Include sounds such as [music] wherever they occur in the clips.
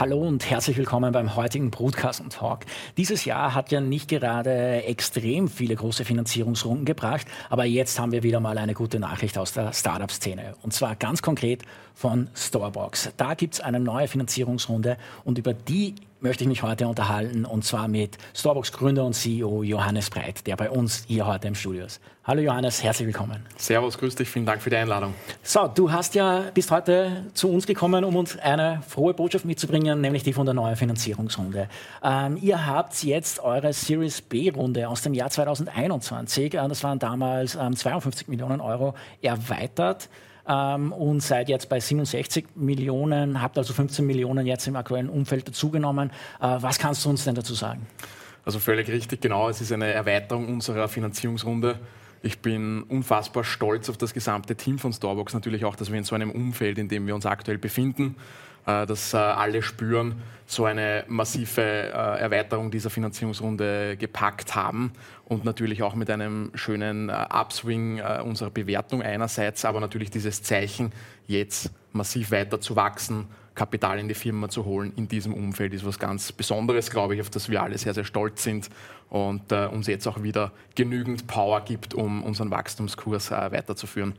Hallo und herzlich willkommen beim heutigen Broadcast Talk. Dieses Jahr hat ja nicht gerade extrem viele große Finanzierungsrunden gebracht, aber jetzt haben wir wieder mal eine gute Nachricht aus der Startup-Szene. Und zwar ganz konkret von Storebox. Da gibt es eine neue Finanzierungsrunde und über die möchte ich mich heute unterhalten und zwar mit Starbucks Gründer und CEO Johannes Breit, der bei uns hier heute im Studio ist. Hallo Johannes, herzlich willkommen. Servus, grüß dich, vielen Dank für die Einladung. So, du hast ja bis heute zu uns gekommen, um uns eine frohe Botschaft mitzubringen, nämlich die von der neuen Finanzierungsrunde. Ähm, ihr habt jetzt eure Series B-Runde aus dem Jahr 2021, äh, das waren damals ähm, 52 Millionen Euro, erweitert ähm, und seid jetzt bei 67 Millionen, habt also 15 Millionen jetzt im aktuellen Umfeld dazugenommen. Äh, was kannst du uns denn dazu sagen? Also völlig richtig, genau. Es ist eine Erweiterung unserer Finanzierungsrunde. Ich bin unfassbar stolz auf das gesamte Team von Starbucks, natürlich auch, dass wir in so einem Umfeld, in dem wir uns aktuell befinden, äh, dass äh, alle spüren, so eine massive äh, Erweiterung dieser Finanzierungsrunde gepackt haben und natürlich auch mit einem schönen Upswing unserer Bewertung einerseits, aber natürlich dieses Zeichen, jetzt massiv weiter zu wachsen, Kapital in die Firma zu holen in diesem Umfeld ist was ganz Besonderes, glaube ich, auf das wir alle sehr, sehr stolz sind und äh, uns jetzt auch wieder genügend Power gibt, um unseren Wachstumskurs äh, weiterzuführen.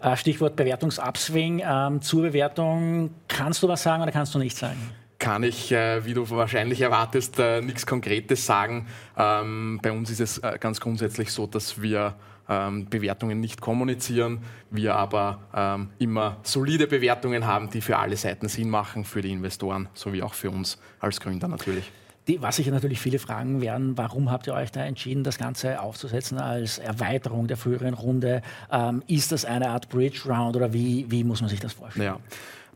Äh, Stichwort Bewertungsabswing. Ähm, zur Bewertung kannst du was sagen oder kannst du nichts sagen? Kann ich, äh, wie du wahrscheinlich erwartest, äh, nichts Konkretes sagen. Ähm, bei uns ist es äh, ganz grundsätzlich so, dass wir ähm, Bewertungen nicht kommunizieren, wir aber ähm, immer solide Bewertungen haben, die für alle Seiten Sinn machen, für die Investoren sowie auch für uns als Gründer natürlich. Die, was sich natürlich viele fragen werden, warum habt ihr euch da entschieden, das Ganze aufzusetzen als Erweiterung der früheren Runde? Ähm, ist das eine Art Bridge Round oder wie, wie muss man sich das vorstellen? Ja.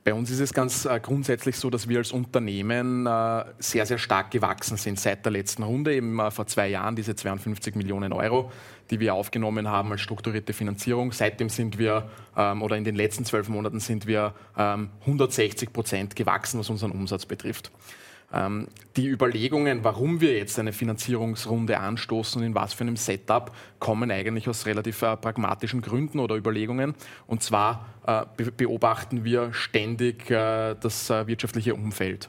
Bei uns ist es ganz äh, grundsätzlich so, dass wir als Unternehmen äh, sehr, sehr stark gewachsen sind seit der letzten Runde, eben äh, vor zwei Jahren diese 52 Millionen Euro, die wir aufgenommen haben als strukturierte Finanzierung. Seitdem sind wir, ähm, oder in den letzten zwölf Monaten sind wir ähm, 160 Prozent gewachsen, was unseren Umsatz betrifft. Ähm, die Überlegungen, warum wir jetzt eine Finanzierungsrunde anstoßen und in was für einem Setup, kommen eigentlich aus relativ äh, pragmatischen Gründen oder Überlegungen. Und zwar äh, beobachten wir ständig äh, das wirtschaftliche Umfeld.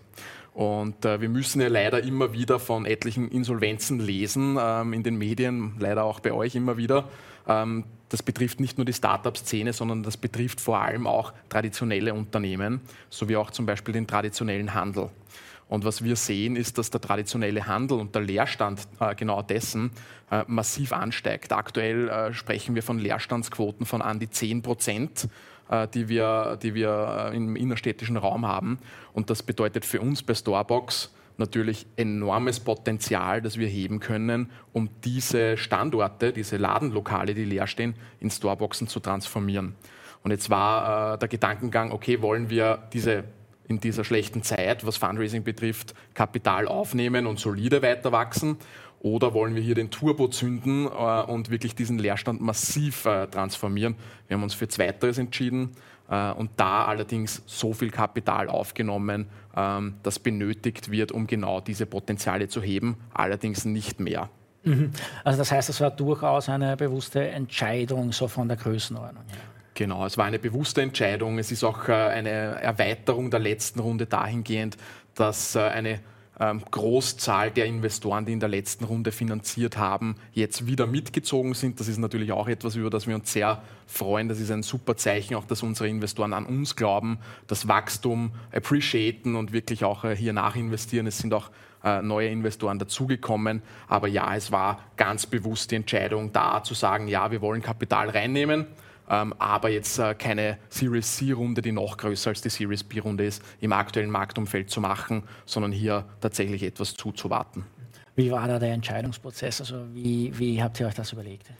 Und äh, wir müssen ja leider immer wieder von etlichen Insolvenzen lesen, ähm, in den Medien, leider auch bei euch immer wieder. Ähm, das betrifft nicht nur die Startup-Szene, sondern das betrifft vor allem auch traditionelle Unternehmen, sowie auch zum Beispiel den traditionellen Handel. Und was wir sehen, ist, dass der traditionelle Handel und der Leerstand äh, genau dessen äh, massiv ansteigt. Aktuell äh, sprechen wir von Leerstandsquoten von an die 10 Prozent, äh, die wir, die wir äh, im innerstädtischen Raum haben. Und das bedeutet für uns bei Storebox natürlich enormes Potenzial, das wir heben können, um diese Standorte, diese Ladenlokale, die leer stehen, in Storeboxen zu transformieren. Und jetzt war äh, der Gedankengang, okay, wollen wir diese in dieser schlechten Zeit, was Fundraising betrifft, Kapital aufnehmen und solide weiter wachsen? Oder wollen wir hier den Turbo zünden äh, und wirklich diesen Leerstand massiv äh, transformieren? Wir haben uns für Zweiteres entschieden äh, und da allerdings so viel Kapital aufgenommen, ähm, das benötigt wird, um genau diese Potenziale zu heben, allerdings nicht mehr. Mhm. Also das heißt, das war durchaus eine bewusste Entscheidung so von der Größenordnung her. Genau, es war eine bewusste Entscheidung. Es ist auch äh, eine Erweiterung der letzten Runde dahingehend, dass äh, eine ähm, Großzahl der Investoren, die in der letzten Runde finanziert haben, jetzt wieder mitgezogen sind. Das ist natürlich auch etwas, über das wir uns sehr freuen. Das ist ein super Zeichen, auch dass unsere Investoren an uns glauben, das Wachstum appreciaten und wirklich auch äh, hier nachinvestieren. Es sind auch neue Investoren dazugekommen. Aber ja, es war ganz bewusst die Entscheidung da zu sagen, ja, wir wollen Kapital reinnehmen ähm, aber jetzt äh, keine Series C-Runde, die noch größer als die Series B-Runde ist, im aktuellen Marktumfeld zu machen, sondern hier tatsächlich etwas zuzuwarten. Wie war da der Entscheidungsprozess? Also wie, wie habt ihr euch das überlegt?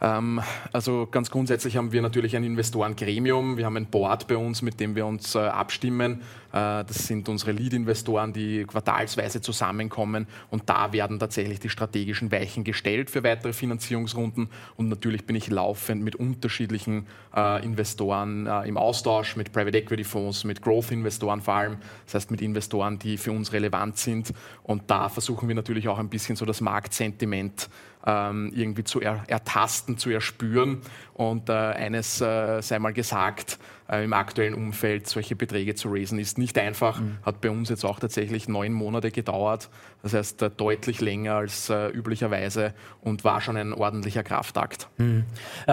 Ähm, also ganz grundsätzlich haben wir natürlich ein Investorengremium. Wir haben ein Board bei uns, mit dem wir uns äh, abstimmen. Äh, das sind unsere Lead-Investoren, die quartalsweise zusammenkommen. Und da werden tatsächlich die strategischen Weichen gestellt für weitere Finanzierungsrunden. Und natürlich bin ich laufend mit unterschiedlichen äh, Investoren im Austausch, mit Private Equity Fonds, mit Growth-Investoren vor allem. Das heißt mit Investoren, die für uns relevant sind. Und da versuchen wir natürlich auch ein bisschen so das Marktsentiment ähm, irgendwie zu er, ertasten, zu erspüren. Und äh, eines äh, sei mal gesagt, äh, im aktuellen Umfeld solche Beträge zu raisen, ist nicht einfach. Mhm. Hat bei uns jetzt auch tatsächlich neun Monate gedauert. Das heißt äh, deutlich länger als äh, üblicherweise und war schon ein ordentlicher Kraftakt. Mhm.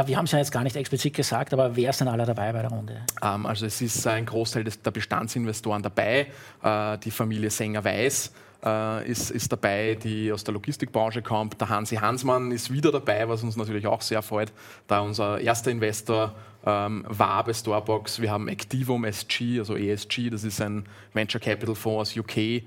wir haben es ja jetzt gar nicht explizit gesagt, aber wer ist denn alle dabei bei der Runde? Ähm, also es ist ein Großteil des, der Bestandsinvestoren dabei. Äh, die Familie Sänger-Weiß äh, ist, ist dabei, die aus der Logistikbranche kommt. Der Hansi Hansmann ist wieder dabei, was uns natürlich auch sehr freut, da unser erster Investor ähm, bei Starbucks. Wir haben Activum SG, also ESG, das ist ein Venture Capital Fonds aus UK, äh,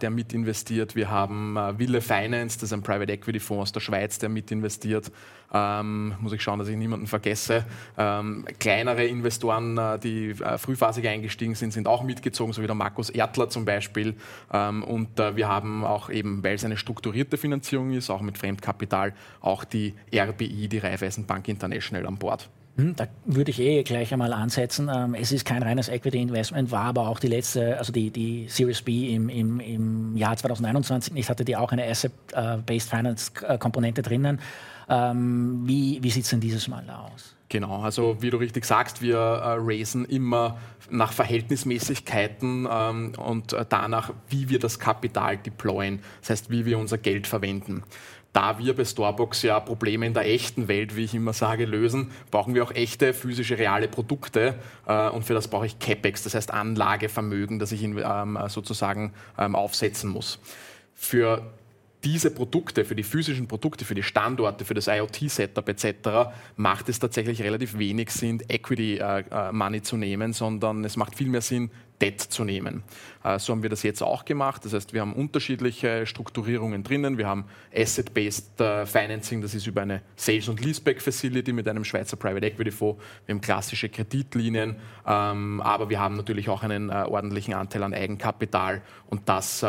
der mitinvestiert. Wir haben äh, Wille Finance, das ist ein Private Equity Fonds aus der Schweiz, der mitinvestiert. Ähm, muss ich schauen, dass ich niemanden vergesse. Ähm, kleinere Investoren, äh, die äh, frühphasig eingestiegen sind, sind auch mitgezogen, so wie der Markus Ertler zum Beispiel. Ähm, und äh, wir haben auch eben, weil es eine strukturierte Finanzierung ist, auch mit Fremdkapital, auch die RBI, die Raiffeisenbank International an Bord. Hm, da würde ich eh gleich einmal ansetzen. Ähm, es ist kein reines Equity Investment, war aber auch die letzte, also die, die Series B im, im, im Jahr 2021 nicht, hatte die auch eine Asset-Based Finance Komponente drinnen. Ähm, wie wie sieht es denn dieses Mal aus? Genau, also wie du richtig sagst, wir äh, raisen immer nach Verhältnismäßigkeiten ähm, und äh, danach, wie wir das Kapital deployen, das heißt, wie wir unser Geld verwenden da wir bei Storebox ja Probleme in der echten Welt, wie ich immer sage, lösen, brauchen wir auch echte physische, reale Produkte. Äh, und für das brauche ich CapEx, das heißt Anlagevermögen, das ich ähm, sozusagen ähm, aufsetzen muss. Für diese Produkte, für die physischen Produkte, für die Standorte, für das IoT-Setup etc. macht es tatsächlich relativ wenig Sinn, Equity-Money äh, äh, zu nehmen, sondern es macht viel mehr Sinn, Debt zu nehmen. Äh, so haben wir das jetzt auch gemacht. Das heißt, wir haben unterschiedliche Strukturierungen drinnen. Wir haben Asset-Based Financing, das ist über eine Sales- und Leaseback-Facility mit einem Schweizer Private Equity Fonds. Wir haben klassische Kreditlinien, ähm, aber wir haben natürlich auch einen ordentlichen Anteil an Eigenkapital und das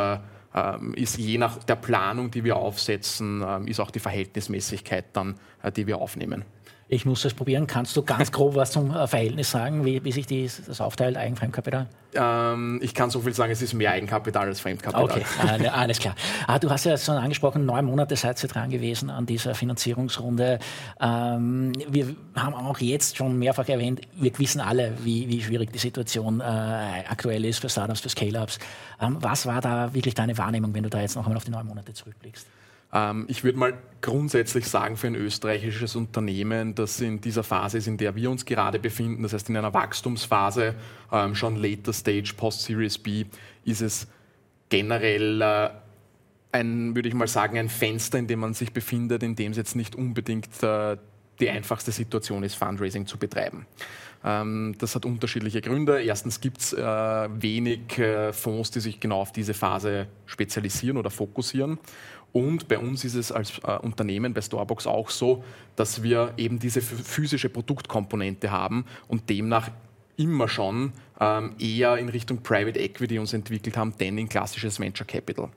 ähm, ist je nach der Planung, die wir aufsetzen, ähm, ist auch die Verhältnismäßigkeit dann, äh, die wir aufnehmen. Ich muss das probieren. Kannst du ganz grob was zum äh, Verhältnis sagen, wie, wie sich die, das aufteilt, Eigenfremdkapital? Ähm, ich kann so viel sagen, es ist mehr Eigenkapital als Fremdkapital. Okay, alles klar. Ah, du hast ja schon angesprochen, neun Monate seid ihr dran gewesen an dieser Finanzierungsrunde. Ähm, wir haben auch jetzt schon mehrfach erwähnt, wir wissen alle, wie, wie schwierig die Situation äh, aktuell ist für Startups, für Scale-Ups. Ähm, was war da wirklich deine Wahrnehmung, wenn du da jetzt noch einmal auf die neun Monate zurückblickst? Ähm, ich würde mal grundsätzlich sagen, für ein österreichisches Unternehmen, das in dieser Phase ist, in der wir uns gerade befinden, das heißt in einer Wachstumsphase, ähm, schon later Stage, Post-Series B, ist es generell äh, ein, würde ich mal sagen, ein Fenster, in dem man sich befindet, in dem es jetzt nicht unbedingt äh, die einfachste Situation ist, Fundraising zu betreiben. Ähm, das hat unterschiedliche Gründe. Erstens gibt es äh, wenig äh, Fonds, die sich genau auf diese Phase spezialisieren oder fokussieren. Und bei uns ist es als äh, Unternehmen bei Storebox auch so, dass wir eben diese physische Produktkomponente haben und demnach immer schon ähm, eher in Richtung Private Equity uns entwickelt haben, denn in klassisches Venture Capital.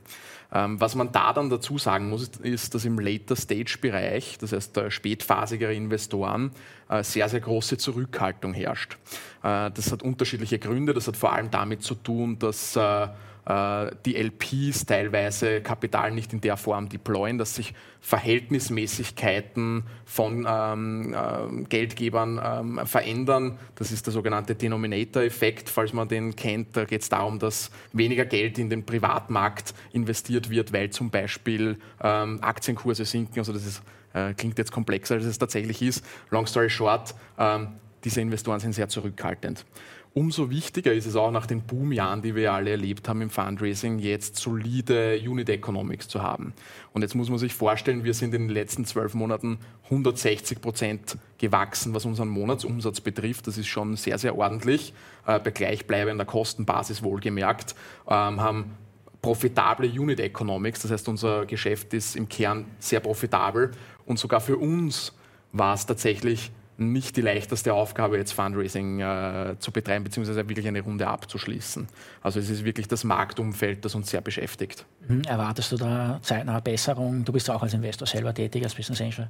Ähm, was man da dann dazu sagen muss, ist, dass im Later Stage Bereich, das heißt äh, spätphasigere Investoren, äh, sehr, sehr große Zurückhaltung herrscht. Äh, das hat unterschiedliche Gründe. Das hat vor allem damit zu tun, dass äh, die LPs teilweise Kapital nicht in der Form deployen, dass sich Verhältnismäßigkeiten von ähm, äh, Geldgebern ähm, verändern. Das ist der sogenannte Denominator-Effekt, falls man den kennt. Da geht es darum, dass weniger Geld in den Privatmarkt investiert wird, weil zum Beispiel ähm, Aktienkurse sinken. Also das ist, äh, klingt jetzt komplexer, als es tatsächlich ist. Long story short, ähm, diese Investoren sind sehr zurückhaltend. Umso wichtiger ist es auch nach den Boomjahren, die wir alle erlebt haben im Fundraising, jetzt solide Unit Economics zu haben. Und jetzt muss man sich vorstellen, wir sind in den letzten zwölf Monaten 160 Prozent gewachsen, was unseren Monatsumsatz betrifft. Das ist schon sehr, sehr ordentlich, äh, bei gleichbleibender Kostenbasis wohlgemerkt, ähm, haben profitable Unit Economics, das heißt unser Geschäft ist im Kern sehr profitabel und sogar für uns war es tatsächlich nicht die leichteste Aufgabe, jetzt Fundraising äh, zu betreiben, beziehungsweise wirklich eine Runde abzuschließen. Also es ist wirklich das Marktumfeld, das uns sehr beschäftigt. Mhm. Erwartest du da zeitnahe Besserung? Du bist auch als Investor selber tätig, als Business Angel.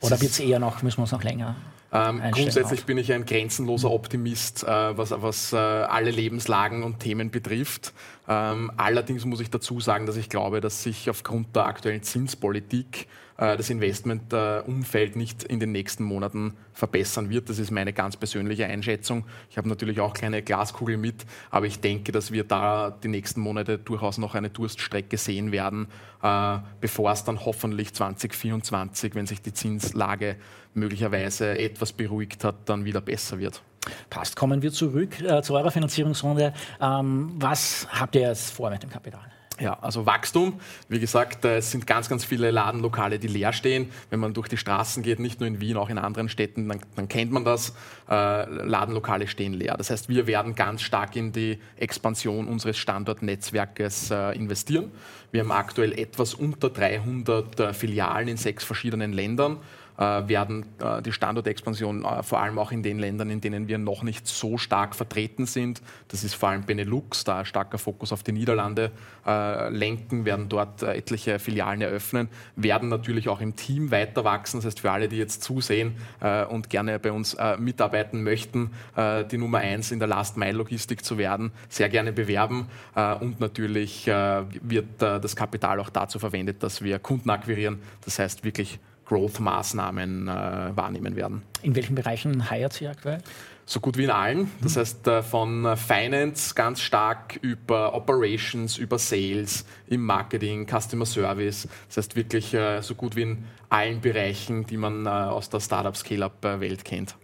Oder wird es eher noch, müssen wir uns noch länger ähm, Grundsätzlich auf? bin ich ein grenzenloser Optimist, äh, was, was äh, alle Lebenslagen und Themen betrifft. Ähm, allerdings muss ich dazu sagen, dass ich glaube, dass sich aufgrund der aktuellen Zinspolitik das Investmentumfeld nicht in den nächsten Monaten verbessern wird. Das ist meine ganz persönliche Einschätzung. Ich habe natürlich auch keine Glaskugel mit, aber ich denke, dass wir da die nächsten Monate durchaus noch eine Durststrecke sehen werden, äh, bevor es dann hoffentlich 2024, wenn sich die Zinslage möglicherweise etwas beruhigt hat, dann wieder besser wird. Passt. Kommen wir zurück äh, zu eurer Finanzierungsrunde. Ähm, was habt ihr jetzt vor mit dem Kapital? Ja, also Wachstum. Wie gesagt, es sind ganz, ganz viele Ladenlokale, die leer stehen. Wenn man durch die Straßen geht, nicht nur in Wien, auch in anderen Städten, dann, dann kennt man das. Äh, Ladenlokale stehen leer. Das heißt, wir werden ganz stark in die Expansion unseres Standortnetzwerkes äh, investieren. Wir haben aktuell etwas unter 300 äh, Filialen in sechs verschiedenen Ländern. Äh, werden äh, die Standortexpansion äh, vor allem auch in den Ländern, in denen wir noch nicht so stark vertreten sind, das ist vor allem Benelux, da starker Fokus auf die Niederlande lenken, werden dort etliche Filialen eröffnen, werden natürlich auch im Team weiter wachsen. Das heißt, für alle, die jetzt zusehen und gerne bei uns mitarbeiten möchten, die Nummer eins in der Last-Mile-Logistik zu werden, sehr gerne bewerben. Und natürlich wird das Kapital auch dazu verwendet, dass wir Kunden akquirieren. Das heißt, wirklich Growth-Maßnahmen äh, wahrnehmen werden. In welchen Bereichen heiert Sie aktuell? So gut wie in allen. Das heißt, äh, von Finance ganz stark über Operations, über Sales, im Marketing, Customer Service. Das heißt wirklich äh, so gut wie in allen Bereichen, die man äh, aus der Startup-Scale-Up-Welt kennt.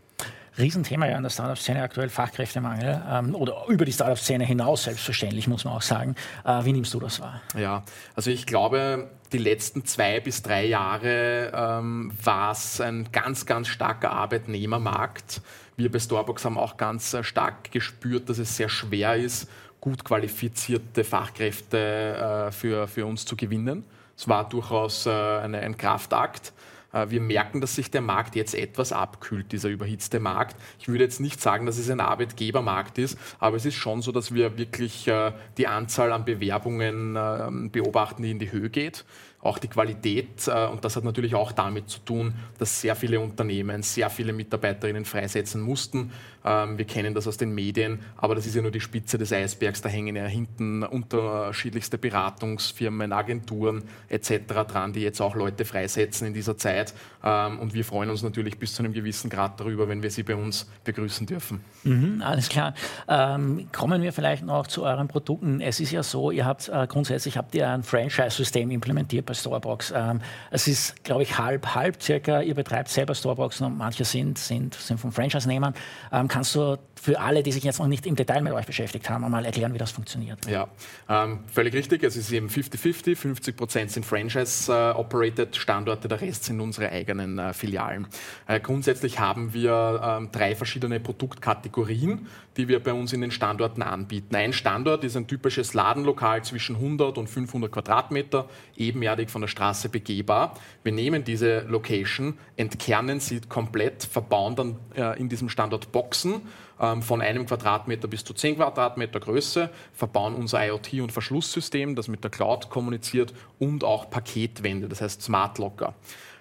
Riesenthema ja in der Startup-Szene aktuell, Fachkräftemangel ähm, oder über die Startup-Szene hinaus selbstverständlich, muss man auch sagen. Äh, wie nimmst du das wahr? Ja, also ich glaube, die letzten zwei bis drei Jahre ähm, war es ein ganz, ganz starker Arbeitnehmermarkt. Wir bei Starbucks haben auch ganz äh, stark gespürt, dass es sehr schwer ist, gut qualifizierte Fachkräfte äh, für, für uns zu gewinnen. Es war durchaus äh, eine, ein Kraftakt. Äh, wir merken, dass sich der Markt jetzt etwas abkühlt, dieser überhitzte Markt. Ich würde jetzt nicht sagen, dass es ein Arbeitgebermarkt ist, aber es ist schon so, dass wir wirklich äh, die Anzahl an Bewerbungen ähm, beobachten, die in die Höhe geht auch die Qualität. Äh, und das hat natürlich auch damit zu tun, dass sehr viele Unternehmen sehr viele Mitarbeiterinnen freisetzen mussten. Ähm, wir kennen das aus den Medien, aber das ist ja nur die Spitze des Eisbergs. Da hängen ja hinten unterschiedlichste Beratungsfirmen, Agenturen etc. dran, die jetzt auch Leute freisetzen in dieser Zeit. Ähm, und wir freuen uns natürlich bis zu einem gewissen Grad darüber, wenn wir sie bei uns begrüßen dürfen. Mhm, alles klar. Ähm, kommen wir vielleicht noch zu euren Produkten. Es ist ja so, ihr habt äh, grundsätzlich habt ihr ein Franchise-System implementiert bei Storebox. Ähm, es ist, glaube ich, halb, halb circa. Ihr betreibt selber Storeboxen und manche sind, sind, sind von Franchise-Nehmern. Ähm, kannst du für alle, die sich jetzt noch nicht im Detail mit euch beschäftigt haben, einmal erklären, wie das funktioniert? Ja, ähm, völlig richtig. Es ist eben 50-50. 50 Prozent sind Franchise-operated Standorte, der Rest sind unsere eigenen äh, Filialen. Äh, grundsätzlich haben wir ähm, drei verschiedene Produktkategorien, die wir bei uns in den Standorten anbieten. Ein Standort ist ein typisches Ladenlokal zwischen 100 und 500 Quadratmeter, ebenerdig von der Straße begehbar. Wir nehmen diese Location, entkernen sie komplett, verbauen dann äh, in diesem Standort Boxen ähm, von einem Quadratmeter bis zu 10 Quadratmeter Größe, verbauen unser IoT- und Verschlusssystem, das mit der Cloud kommuniziert und auch Paketwände, das heißt Smart Locker.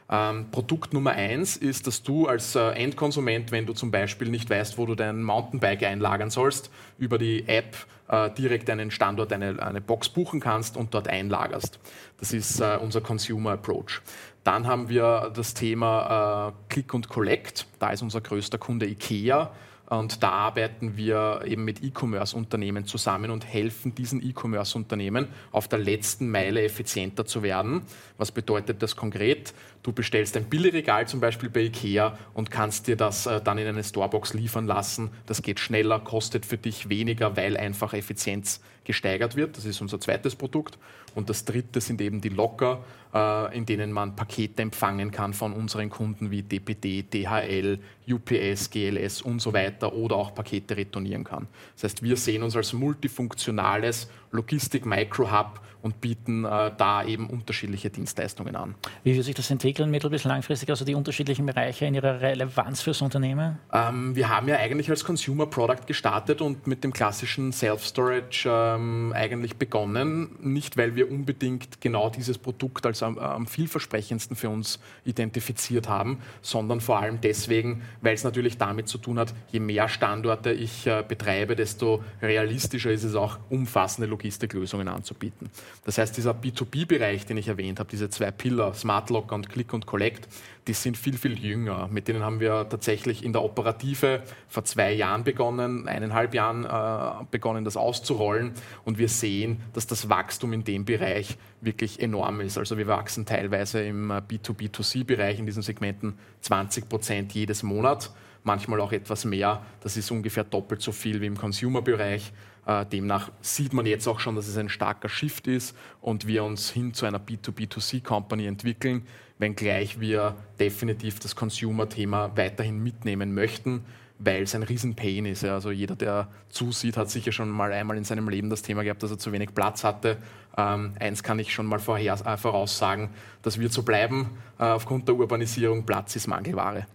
Ähm, Produkt Nummer eins ist, dass du als äh, Endkonsument, wenn du zum Beispiel nicht weißt, wo du dein Mountainbike einlagern sollst, über die App äh, direkt einen Standort, eine, eine Box buchen kannst und dort einlagerst. Das ist äh, unser Consumer Approach. Dann haben wir das Thema äh, Click und Collect. Da ist unser größter Kunde IKEA und da arbeiten wir eben mit E-Commerce-Unternehmen zusammen und helfen diesen E-Commerce-Unternehmen auf der letzten Meile effizienter zu werden. Was bedeutet das konkret? Du bestellst ein Billigregal zum Beispiel bei IKEA und kannst dir das äh, dann in eine Storebox liefern lassen. Das geht schneller, kostet für dich weniger, weil einfach Effizienz gesteigert wird. Das ist unser zweites Produkt. Und das dritte sind eben die Locker, äh, in denen man Pakete empfangen kann von unseren Kunden wie DPD, DHL, UPS, GLS und so weiter oder auch Pakete retournieren kann. Das heißt, wir sehen uns als multifunktionales Logistik-Micro-Hub und bieten äh, da eben unterschiedliche Dienstleistungen an. Wie wird sich das entwickeln, mittel- bis langfristig, also die unterschiedlichen Bereiche in ihrer Relevanz fürs Unternehmen? Ähm, wir haben ja eigentlich als Consumer Product gestartet und mit dem klassischen Self-Storage ähm, eigentlich begonnen. Nicht, weil wir unbedingt genau dieses Produkt als am, am vielversprechendsten für uns identifiziert haben, sondern vor allem deswegen, weil es natürlich damit zu tun hat, je mehr Standorte ich äh, betreibe, desto realistischer ist es auch, umfassende Logistiklösungen anzubieten. Das heißt, dieser B2B-Bereich, den ich erwähnt habe, diese zwei Pillar, Smart Locker und Click und Collect, die sind viel, viel jünger. Mit denen haben wir tatsächlich in der Operative vor zwei Jahren begonnen, eineinhalb Jahren äh, begonnen, das auszurollen. Und wir sehen, dass das Wachstum in dem Bereich wirklich enorm ist. Also wir wachsen teilweise im B2B2C-Bereich in diesen Segmenten 20 Prozent jedes Monat, manchmal auch etwas mehr. Das ist ungefähr doppelt so viel wie im Consumer-Bereich. Äh, demnach sieht man jetzt auch schon, dass es ein starker Shift ist und wir uns hin zu einer B2B2C-Company entwickeln, wenngleich wir definitiv das Consumer-Thema weiterhin mitnehmen möchten, weil es ein Riesen-Pain ist. Also jeder, der zusieht, hat sicher schon mal einmal in seinem Leben das Thema gehabt, dass er zu wenig Platz hatte. Ähm, eins kann ich schon mal vorher, äh, voraussagen, das wird so bleiben. Äh, aufgrund der Urbanisierung, Platz ist Mangelware.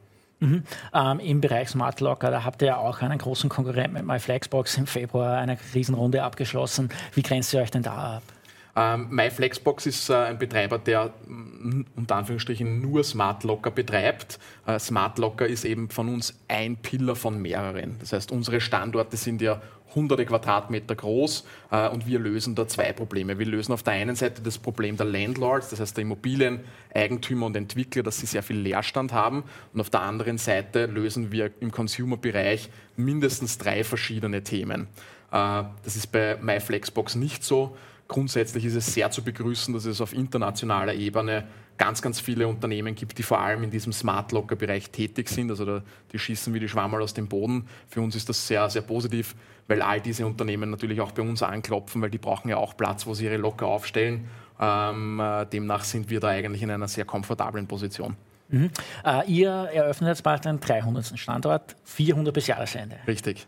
Mhm. Ähm, Im Bereich Smart Locker, da habt ihr ja auch einen großen Konkurrenten mit MyFlexbox im Februar eine Riesenrunde abgeschlossen. Wie grenzt ihr euch denn da ab? Ähm, MyFlexbox ist äh, ein Betreiber, der mm, unter Anführungsstrichen nur Smart Locker betreibt. Äh, Smart Locker ist eben von uns ein Pillar von mehreren. Das heißt, unsere Standorte sind ja hunderte Quadratmeter groß äh, und wir lösen da zwei Probleme. Wir lösen auf der einen Seite das Problem der Landlords, das heißt der Immobilieneigentümer und Entwickler, dass sie sehr viel Leerstand haben und auf der anderen Seite lösen wir im Consumer-Bereich mindestens drei verschiedene Themen. Äh, das ist bei MyFlexbox nicht so. Grundsätzlich ist es sehr zu begrüßen, dass es auf internationaler Ebene ganz, ganz viele Unternehmen gibt, die vor allem in diesem Smart Locker-Bereich tätig sind. Also die schießen wie die Schwammerl aus dem Boden. Für uns ist das sehr, sehr positiv, weil all diese Unternehmen natürlich auch bei uns anklopfen, weil die brauchen ja auch Platz, wo sie ihre Locker aufstellen. Ähm, äh, demnach sind wir da eigentlich in einer sehr komfortablen Position. Mhm. Äh, ihr eröffnet jetzt bald einen 300. Standort, 400 bis Jahresende. Richtig.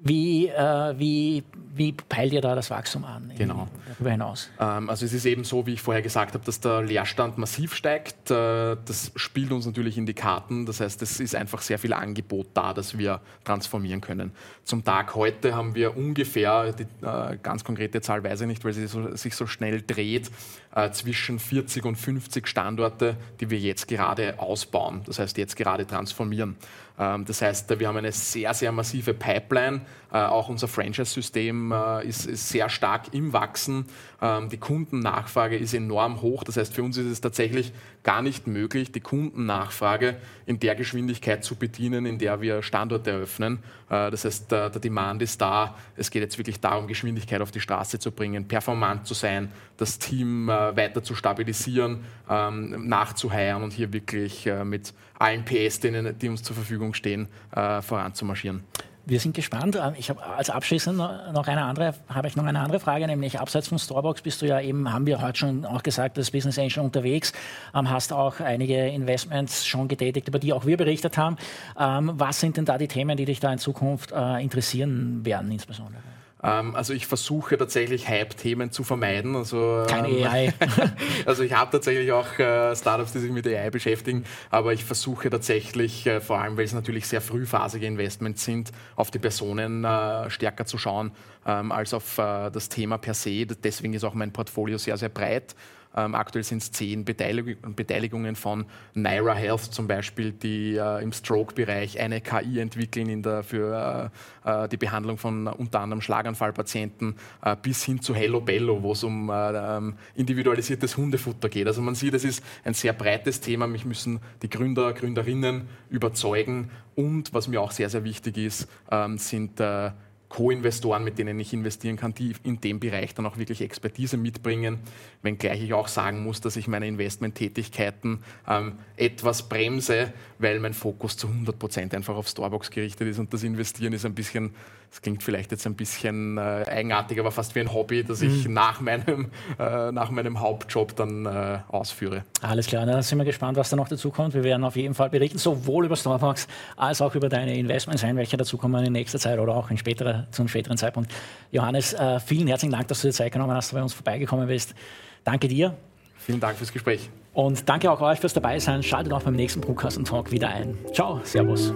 Wie, äh, wie, wie peilt ihr da das Wachstum an? Genau. Darüber hinaus? Ähm, also es ist eben so, wie ich vorher gesagt habe, dass der Leerstand massiv steigt. Äh, das spielt uns natürlich in die Karten. Das heißt, es ist einfach sehr viel Angebot da, das wir transformieren können. Zum Tag heute haben wir ungefähr, die äh, ganz konkrete Zahl weiß ich nicht, weil sie so, sich so schnell dreht, äh, zwischen 40 und 50 Standorte, die wir jetzt gerade ausbauen. Das heißt, jetzt gerade transformieren. Ähm, das heißt, wir haben eine sehr, sehr massive Pipeline. Äh, auch unser Franchise-System äh, ist, sehr stark im Wachsen. Ähm, die Kundennachfrage ist enorm hoch. Das heißt, für uns ist es tatsächlich gar nicht möglich, die Kundennachfrage in der Geschwindigkeit zu bedienen, in der wir Standorte eröffnen. Äh, das heißt, der, der Demand ist da. Es geht jetzt wirklich darum, Geschwindigkeit auf die Straße zu bringen, performant zu sein, das Team weiter zu stabilisieren, ähm, nachzuheiern und hier wirklich mit allen PS, die uns zur Verfügung stehen, voranzumarschieren. Wir sind gespannt. Ähm, ich habe als abschließend noch eine andere, habe ich noch eine andere Frage, nämlich abseits von Storebox bist du ja eben, haben wir heute schon auch gesagt, als Business Angel unterwegs, ähm, hast auch einige Investments schon getätigt, über die auch wir berichtet haben. Ähm, was sind denn da die Themen, die dich da in Zukunft äh, interessieren werden insbesondere? Ähm, also ich versuche tatsächlich Hype-Themen zu vermeiden. Also, Keine ähm, AI. [laughs] also ich habe tatsächlich auch äh, Startups, die sich mit AI beschäftigen, aber ich versuche tatsächlich, äh, vor allem weil es natürlich sehr frühphasige Investments sind, auf die Personen äh, stärker zu schauen ähm, als auf äh, das Thema per se. Deswegen ist auch mein Portfolio sehr, sehr breit. Ähm, aktuell sind es zehn Beteilig Beteiligungen von Naira Health zum Beispiel, die äh, im Stroke-Bereich eine KI entwickeln in der, für äh, äh, die Behandlung von unter anderem Schlaganfallpatienten, äh, bis hin zu Hello Bello, wo es um äh, ähm, individualisiertes Hundefutter geht. Also man sieht, es ist ein sehr breites Thema. Mich müssen die Gründer, Gründerinnen überzeugen. Und was mir auch sehr, sehr wichtig ist, ähm, sind äh, Co-Investoren, mit denen ich investieren kann, die in dem Bereich dann auch wirklich Expertise mitbringen. Wenngleich ich auch sagen muss, dass ich meine Investmenttätigkeiten ähm, etwas bremse, weil mein Fokus zu 100 Prozent einfach auf Starbucks gerichtet ist und das Investieren ist ein bisschen, das klingt vielleicht jetzt ein bisschen äh, eigenartig, aber fast wie ein Hobby, das mhm. ich nach meinem, äh, nach meinem Hauptjob dann äh, ausführe. Alles klar, dann sind wir gespannt, was da noch dazu kommt. Wir werden auf jeden Fall berichten, sowohl über Starbucks als auch über deine Investments sein, welche dazukommen in nächster Zeit oder auch in späterer zu einem späteren Zeitpunkt. Johannes, äh, vielen herzlichen Dank, dass du dir Zeit genommen hast, bei uns vorbeigekommen bist. Danke dir. Vielen Dank fürs Gespräch. Und danke auch euch fürs Dabeisein. Schaltet auch beim nächsten Broadcast Talk wieder ein. Ciao, Servus.